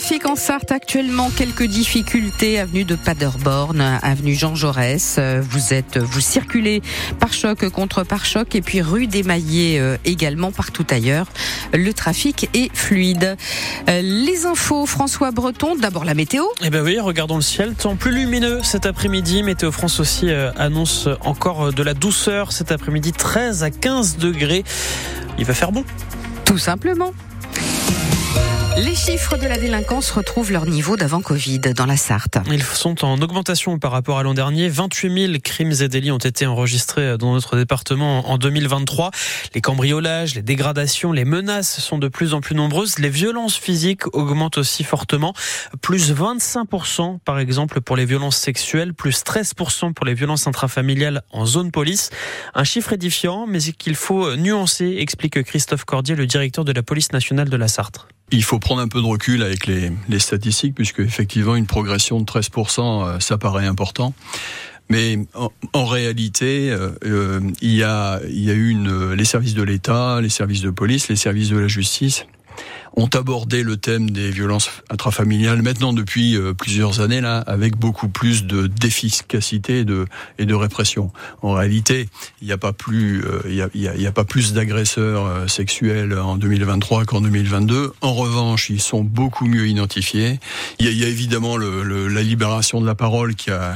trafic en Sarthe actuellement quelques difficultés avenue de Paderborn, avenue Jean Jaurès. Vous êtes vous circulez par choc contre par choc et puis rue des Maillets euh, également partout ailleurs. Le trafic est fluide. Euh, les infos François Breton, d'abord la météo. Eh ben oui, regardons le ciel, temps plus lumineux cet après-midi. Météo France aussi euh, annonce encore de la douceur cet après-midi 13 à 15 degrés. Il va faire bon. Tout simplement. Les chiffres de la délinquance retrouvent leur niveau d'avant Covid dans la Sarthe. Ils sont en augmentation par rapport à l'an dernier. 28 000 crimes et délits ont été enregistrés dans notre département en 2023. Les cambriolages, les dégradations, les menaces sont de plus en plus nombreuses. Les violences physiques augmentent aussi fortement. Plus 25% par exemple pour les violences sexuelles, plus 13% pour les violences intrafamiliales en zone police. Un chiffre édifiant mais qu'il faut nuancer, explique Christophe Cordier, le directeur de la police nationale de la Sarthe. Il faut prendre un peu de recul avec les, statistiques, puisque effectivement une progression de 13%, euh, ça paraît important. Mais en, réalité, euh, euh, il, y a, il y a eu les services de l'État, les services de police, les services de la justice ont abordé le thème des violences intrafamiliales maintenant depuis euh, plusieurs années là avec beaucoup plus de d'efficacité et de et de répression. En réalité, il n'y a pas plus euh, il y, a, pas plus d'agresseurs euh, sexuels en 2023 qu'en 2022. En revanche, ils sont beaucoup mieux identifiés. Il y a, évidemment la libération de la parole qui a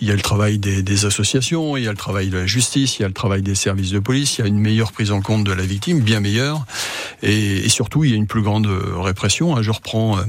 il y a le travail des, des associations, il y a le travail de la justice, il y a le travail des services de police, il y a une meilleure prise en compte de la victime, bien meilleure, et, et surtout il y a une plus grande répression. Hein. Je reprends. Euh,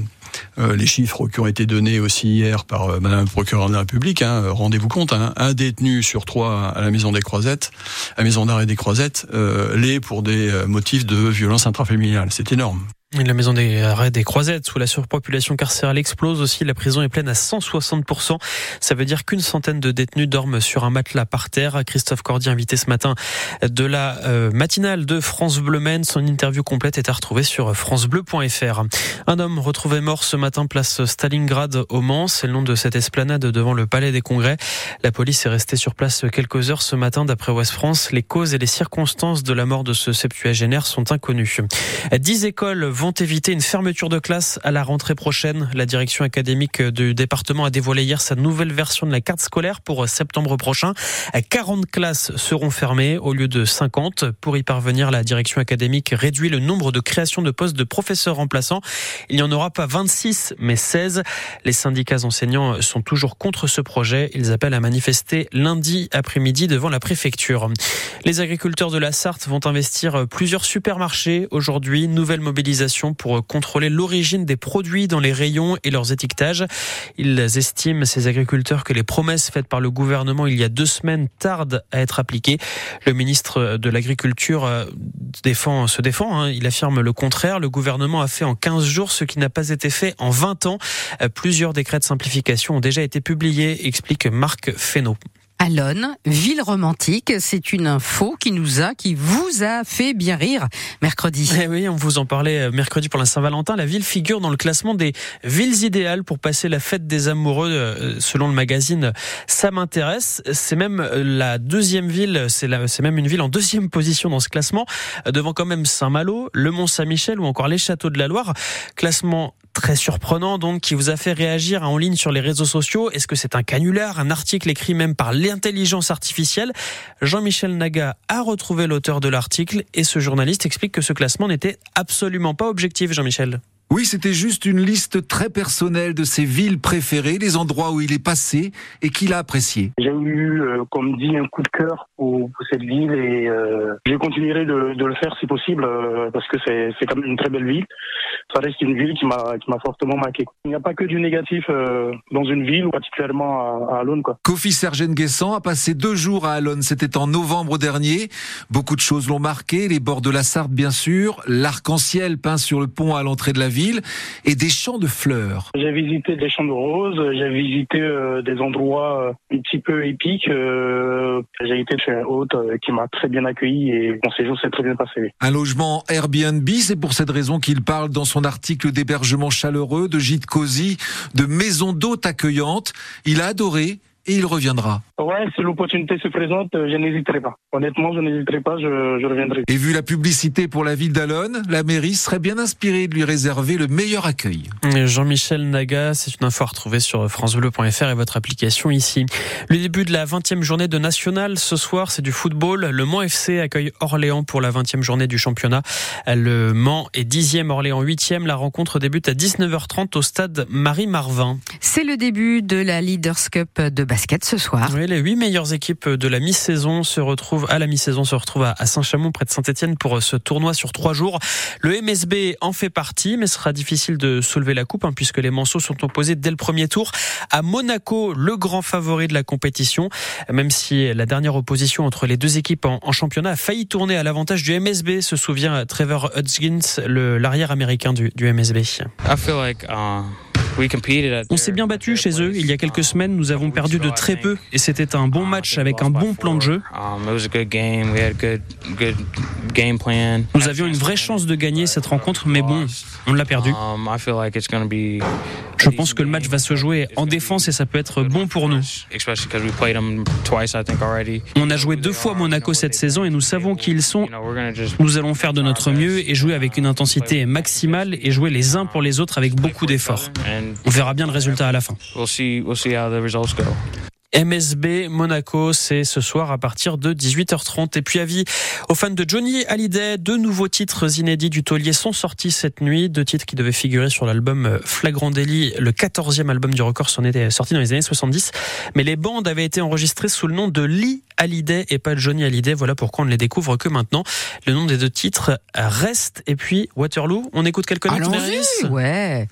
euh, les chiffres qui ont été donnés aussi hier par euh, Madame le procureur de la République. Hein, Rendez-vous compte, hein, un détenu sur trois à la maison des Croisettes, à la maison d'arrêt des Croisettes, l'est pour des motifs de violence intrafamiliale. C'est énorme. La maison des arrêts des Croisettes, où la surpopulation carcérale explose aussi, la prison est pleine à 160%. Ça veut dire qu'une centaine de détenus dorment sur un matelas par terre. Christophe Cordier, invité ce matin de la euh, matinale de France Bleu Maine. Son interview complète est à retrouver sur francebleu.fr. Un homme retrouvé mort ce matin place Stalingrad au Mans. C'est le nom de cette esplanade devant le Palais des Congrès. La police est restée sur place quelques heures ce matin d'après Ouest France. Les causes et les circonstances de la mort de ce septuagénaire sont inconnues. Dix écoles vont éviter une fermeture de classe à la rentrée prochaine. La direction académique du département a dévoilé hier sa nouvelle version de la carte scolaire pour septembre prochain. 40 classes seront fermées au lieu de 50. Pour y parvenir, la direction académique réduit le nombre de créations de postes de professeurs remplaçants. Il n'y en aura pas 26, mais 16. Les syndicats enseignants sont toujours contre ce projet. Ils appellent à manifester lundi après-midi devant la préfecture. Les agriculteurs de la Sarthe vont investir plusieurs supermarchés aujourd'hui. Nouvelle mobilisation pour contrôler l'origine des produits dans les rayons et leurs étiquetages. Ils estiment, ces agriculteurs, que les promesses faites par le gouvernement il y a deux semaines tardent à être appliquées. Le ministre de l'Agriculture euh, défend, se défend. Hein. Il affirme le contraire. Le gouvernement a fait en 15 jours ce qui n'a pas été fait en 20 ans. Euh, plusieurs décrets de simplification ont déjà été publiés, explique Marc Fesneau. Alonne, ville romantique. C'est une info qui nous a, qui vous a fait bien rire mercredi. Eh oui, on vous en parlait euh, mercredi pour la Saint-Valentin. La ville figure dans le classement des villes idéales pour passer la fête des amoureux, euh, selon le magazine Ça m'intéresse. C'est même euh, la deuxième ville, c'est même une ville en deuxième position dans ce classement, devant quand même Saint-Malo, le Mont-Saint-Michel ou encore les châteaux de la Loire. Classement très surprenant donc qui vous a fait réagir en ligne sur les réseaux sociaux. Est-ce que c'est un canular, un article écrit même par l'intelligence artificielle? Jean-Michel Naga a retrouvé l'auteur de l'article et ce journaliste explique que ce classement n'était absolument pas objectif, Jean-Michel. Oui, c'était juste une liste très personnelle de ses villes préférées, les endroits où il est passé et qu'il a apprécié. J'ai eu, euh, comme dit, un coup de cœur pour, cette ville et euh, je continuerai de, de, le faire si possible euh, parce que c'est quand même une très belle ville ça reste une ville qui m'a qui m'a fortement marqué. Il n'y a pas que du négatif dans une ville, ou particulièrement à, à Alonne. Quoi. Kofi Sergène Guessant a passé deux jours à Alonne. C'était en novembre dernier. Beaucoup de choses l'ont marqué. Les bords de la Sarthe, bien sûr, l'arc-en-ciel peint sur le pont à l'entrée de la ville et des champs de fleurs. J'ai visité des champs de roses. J'ai visité euh, des endroits euh, un petit peu épiques. j'ai été chez un hôte qui m'a très bien accueilli et mon séjour s'est très bien passé. Un logement Airbnb, c'est pour cette raison qu'il parle dans son son article d'hébergement chaleureux, de gîte cosy, de maison d'hôte accueillante. Il a adoré et il reviendra. Ouais, si l'opportunité se présente, euh, je n'hésiterai pas. Honnêtement, je n'hésiterai pas, je, je reviendrai. Et vu la publicité pour la ville d'Alonne, la mairie serait bien inspirée de lui réserver le meilleur accueil. Jean-Michel Naga, c'est une info à retrouver sur francebleu.fr et votre application ici. Le début de la 20e journée de National ce soir, c'est du football. Le Mans FC accueille Orléans pour la 20e journée du championnat. Le Mans est 10e, Orléans 8e. La rencontre débute à 19h30 au stade Marie-Marvin. C'est le début de la Leaders Cup de basket ce soir. Oui, les huit meilleures équipes de la mi-saison se retrouvent à la mi-saison se retrouvent à Saint-Chamond près de Saint-Etienne pour ce tournoi sur trois jours. Le MSB en fait partie, mais ce sera difficile de soulever la coupe hein, puisque les Manceaux sont opposés dès le premier tour à Monaco, le grand favori de la compétition. Même si la dernière opposition entre les deux équipes en, championnat a failli tourner à l'avantage du MSB, se souvient Trevor Hudgins, l'arrière américain du, du MSB. I feel like, uh... On s'est bien battu chez eux. Il y a quelques semaines, nous avons perdu de très peu et c'était un bon match avec un bon plan de jeu. Nous avions une vraie chance de gagner cette rencontre, mais bon, on l'a perdu. Je pense que le match va se jouer en défense et ça peut être bon pour nous. On a joué deux fois Monaco cette saison et nous savons qui ils sont. Nous allons faire de notre mieux et jouer avec une intensité maximale et jouer les uns pour les autres avec beaucoup d'efforts. On verra bien le résultat à la fin. MSB Monaco, c'est ce soir à partir de 18h30. Et puis avis aux fans de Johnny Hallyday, deux nouveaux titres inédits du taulier sont sortis cette nuit, deux titres qui devaient figurer sur l'album Flagrant Délit, le 14e album du record, son était sorti dans les années 70. Mais les bandes avaient été enregistrées sous le nom de Lee Hallyday et pas Johnny Hallyday. Voilà pourquoi on ne les découvre que maintenant. Le nom des deux titres reste. Et puis Waterloo, on écoute quelques notes, Ouais.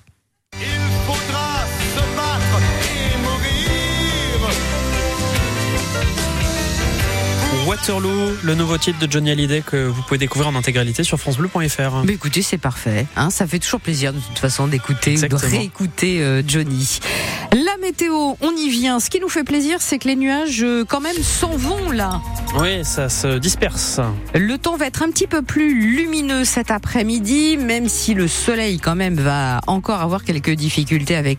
Waterloo, le nouveau titre de Johnny Hallyday que vous pouvez découvrir en intégralité sur francebleu.fr. Mais écoutez, c'est parfait. Hein, ça fait toujours plaisir de toute façon d'écouter ou de réécouter euh, Johnny. La météo, on y vient. Ce qui nous fait plaisir, c'est que les nuages euh, quand même s'en vont là. Oui, ça se disperse. Le temps va être un petit peu plus lumineux cet après-midi, même si le soleil quand même va encore avoir quelques difficultés avec